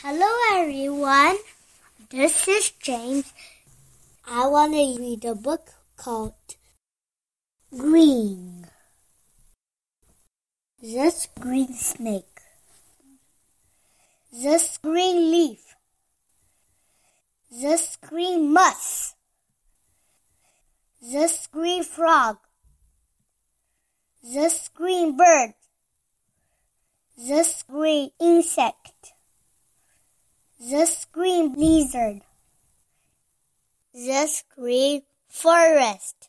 Hello everyone, this is James. I want to read a book called Green. This green snake. This green leaf. This green moss. This green frog. This green bird. This green insect the Green Blizzard, the Green Forest.